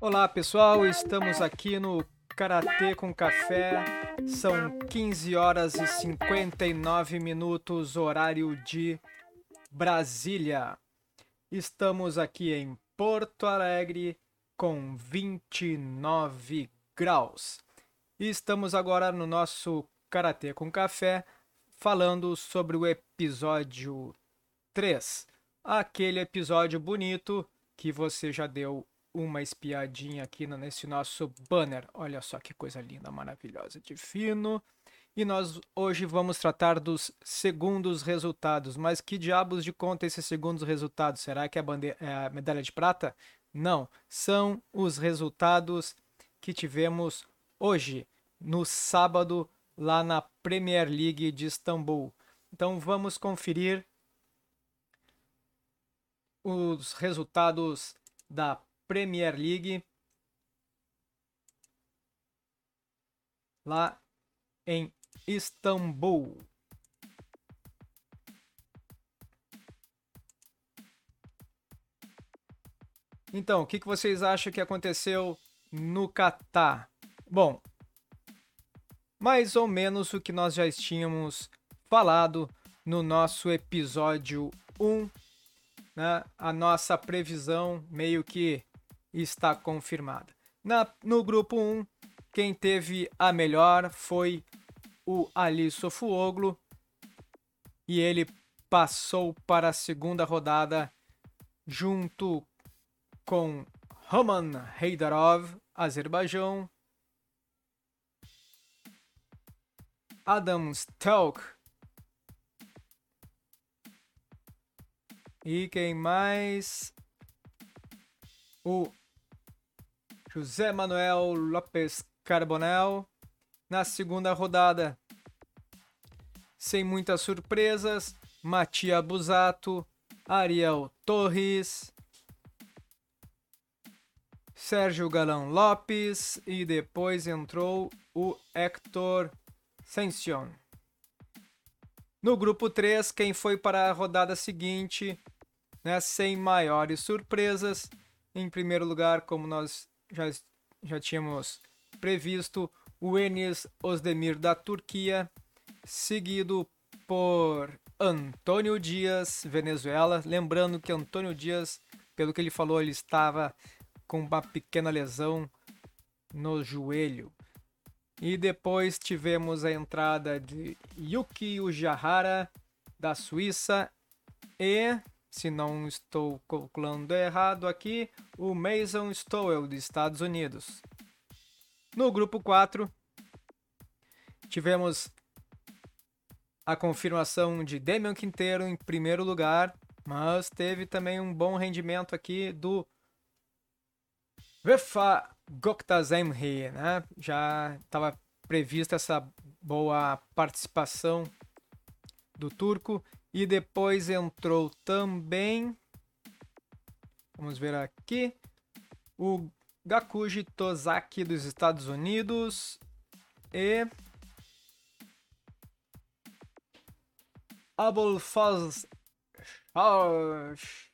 Olá pessoal, estamos aqui no Karatê com Café. São 15 horas e 59 minutos, horário de Brasília. Estamos aqui em Porto Alegre com 29 graus. E estamos agora no nosso Karatê com Café falando sobre o episódio 3. Aquele episódio bonito que você já deu uma espiadinha aqui nesse nosso banner. Olha só que coisa linda, maravilhosa, de fino. E nós hoje vamos tratar dos segundos resultados. Mas que diabos de conta esses segundos resultados? Será que é a, bandeira, é a medalha de prata? Não, são os resultados que tivemos hoje, no sábado, lá na Premier League de Istambul. Então vamos conferir os resultados da Premier League lá em Istambul. Então, o que, vocês acham que aconteceu no Catar? Bom, mais ou menos o que nós já tínhamos falado no nosso episódio 1, né? a nossa previsão meio que está confirmada. Na, no grupo 1, quem teve a melhor foi o Ali Sofuoglu e ele passou para a segunda rodada junto com Roman Heidarov, Azerbaijão, Adam Stalk e quem mais? O José Manuel Lopes Carbonel na segunda rodada. Sem muitas surpresas, Matia Busato, Ariel Torres, Sérgio Galão Lopes e depois entrou o Hector Sension. No grupo 3, quem foi para a rodada seguinte, né, sem maiores surpresas, em primeiro lugar, como nós já, já tínhamos previsto o Enes Osdemir da Turquia, seguido por Antônio Dias, Venezuela. Lembrando que Antônio Dias, pelo que ele falou, ele estava com uma pequena lesão no joelho. E depois tivemos a entrada de Yuki Ujihara, da Suíça, e se não estou calculando errado aqui, o Mason Stowell, dos Estados Unidos. No grupo 4, tivemos a confirmação de Damian Quinteiro em primeiro lugar, mas teve também um bom rendimento aqui do Vefa Goktazemri, né? Já estava prevista essa boa participação do turco e depois entrou também, vamos ver aqui, o Gakuji Tozaki dos Estados Unidos e Abulfaz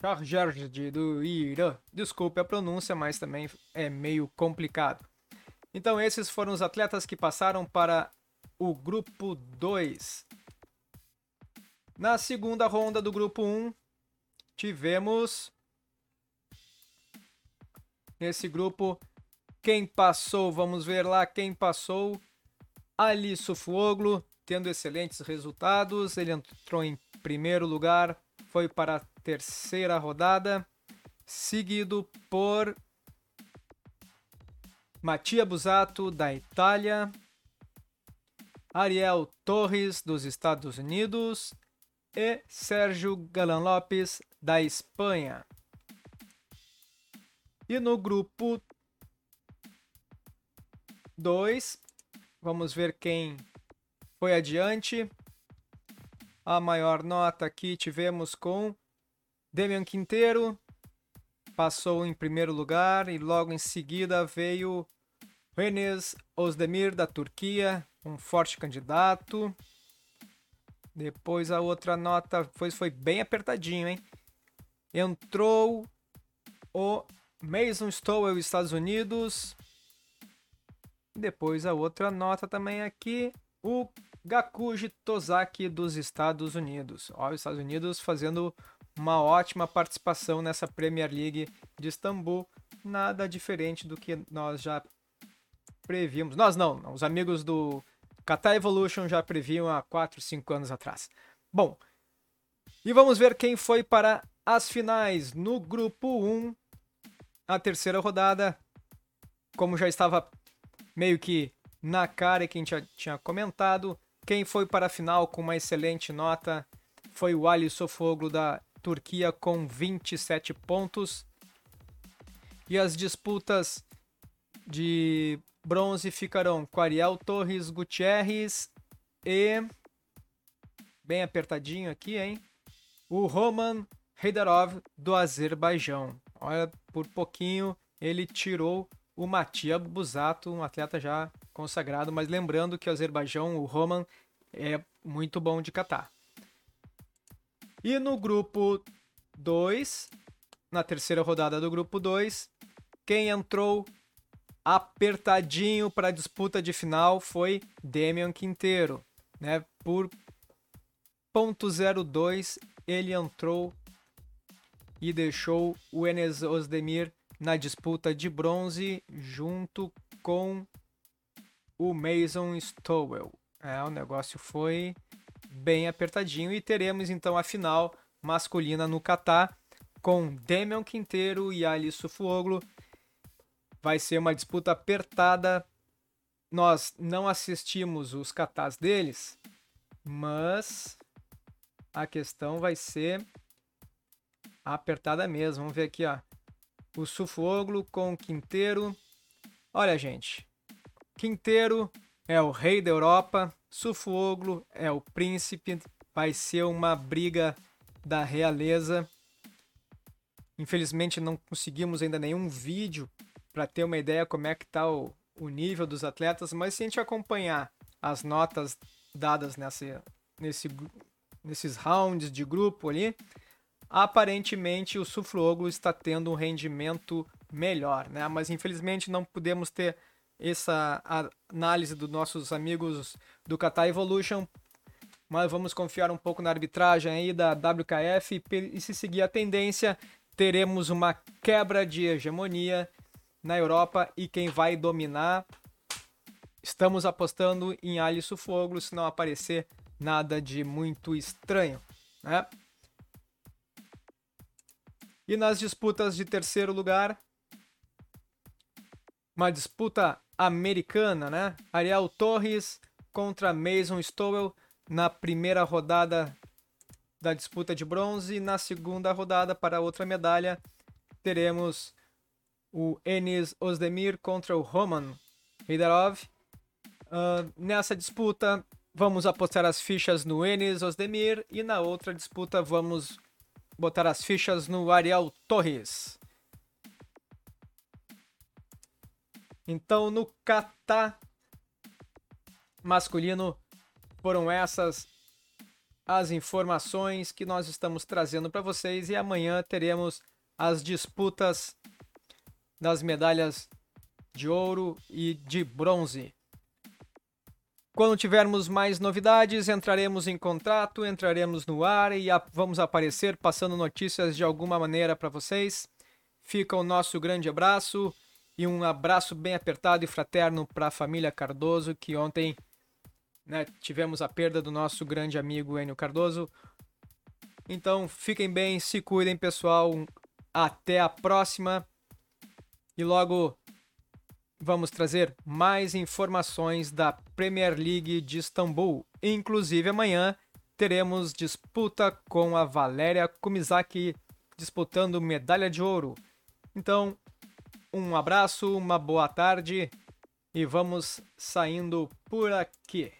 Chargerd do Irã. Desculpe a pronúncia, mas também é meio complicado. Então esses foram os atletas que passaram para o grupo 2 na segunda ronda do grupo 1, tivemos nesse grupo quem passou, vamos ver lá quem passou. Ali Sufuoglu, tendo excelentes resultados, ele entrou em primeiro lugar, foi para a terceira rodada, seguido por Mattia Busato da Itália, Ariel Torres dos Estados Unidos e Sérgio Galan Lopes, da Espanha. E no grupo 2, vamos ver quem foi adiante. A maior nota aqui tivemos com Demian Quinteiro, passou em primeiro lugar e logo em seguida veio Enes Ozdemir da Turquia, um forte candidato. Depois a outra nota foi, foi bem apertadinho, hein? Entrou o Mason Stowell, Estados Unidos. Depois a outra nota também aqui, o Gakuji Tozaki dos Estados Unidos. Ó, os Estados Unidos fazendo uma ótima participação nessa Premier League de Istambul. Nada diferente do que nós já prevíamos. Nós não, os amigos do Qatar Evolution já previam há 4, 5 anos atrás. Bom, e vamos ver quem foi para as finais no grupo 1, a terceira rodada. Como já estava meio que na cara e quem já tinha comentado, quem foi para a final com uma excelente nota foi o Ali Sofoglu da Turquia com 27 pontos. E as disputas de bronze ficarão com Ariel Torres Gutierrez e. Bem apertadinho aqui, hein? O Roman Heidarov do Azerbaijão. Olha, por pouquinho ele tirou o Matia Busato, um atleta já consagrado, mas lembrando que o Azerbaijão, o Roman, é muito bom de catar. E no grupo 2, na terceira rodada do grupo 2, quem entrou apertadinho para a disputa de final foi Damian Quinteiro, né? Por ponto .02 ele entrou e deixou o Enes Osdemir na disputa de bronze junto com o Mason Stowell. É, o negócio foi bem apertadinho e teremos então a final masculina no Catar com Damian Quinteiro e Ali Sufuoglu Vai ser uma disputa apertada. Nós não assistimos os catás deles, mas a questão vai ser apertada mesmo. Vamos ver aqui, ó. O Sufoglo com o Quinteiro. Olha, gente. Quinteiro é o rei da Europa. Sufoglo é o príncipe. Vai ser uma briga da realeza. Infelizmente não conseguimos ainda nenhum vídeo para ter uma ideia como é que está o, o nível dos atletas, mas se a gente acompanhar as notas dadas nessa, nesse, nesses rounds de grupo ali, aparentemente o Sufroglu está tendo um rendimento melhor, né? Mas infelizmente não podemos ter essa análise dos nossos amigos do Qatar Evolution, mas vamos confiar um pouco na arbitragem aí da WKF e se seguir a tendência, teremos uma quebra de hegemonia na Europa e quem vai dominar. Estamos apostando em Alisson Foglo, se não aparecer nada de muito estranho, né? E nas disputas de terceiro lugar, uma disputa americana, né? Ariel Torres contra Mason Stowell na primeira rodada da disputa de bronze. Na segunda rodada, para outra medalha, teremos o Enis Ozdemir contra o Roman Heidarov. Uh, nessa disputa, vamos apostar as fichas no Enis Ozdemir e na outra disputa vamos botar as fichas no Ariel Torres. Então, no kata masculino, foram essas as informações que nós estamos trazendo para vocês e amanhã teremos as disputas das medalhas de ouro e de bronze. Quando tivermos mais novidades, entraremos em contato, entraremos no ar e vamos aparecer passando notícias de alguma maneira para vocês. Fica o nosso grande abraço e um abraço bem apertado e fraterno para a família Cardoso, que ontem né, tivemos a perda do nosso grande amigo Enio Cardoso. Então fiquem bem, se cuidem, pessoal. Até a próxima. E logo vamos trazer mais informações da Premier League de Istambul. Inclusive amanhã teremos disputa com a Valéria Kumizaki disputando medalha de ouro. Então, um abraço, uma boa tarde e vamos saindo por aqui.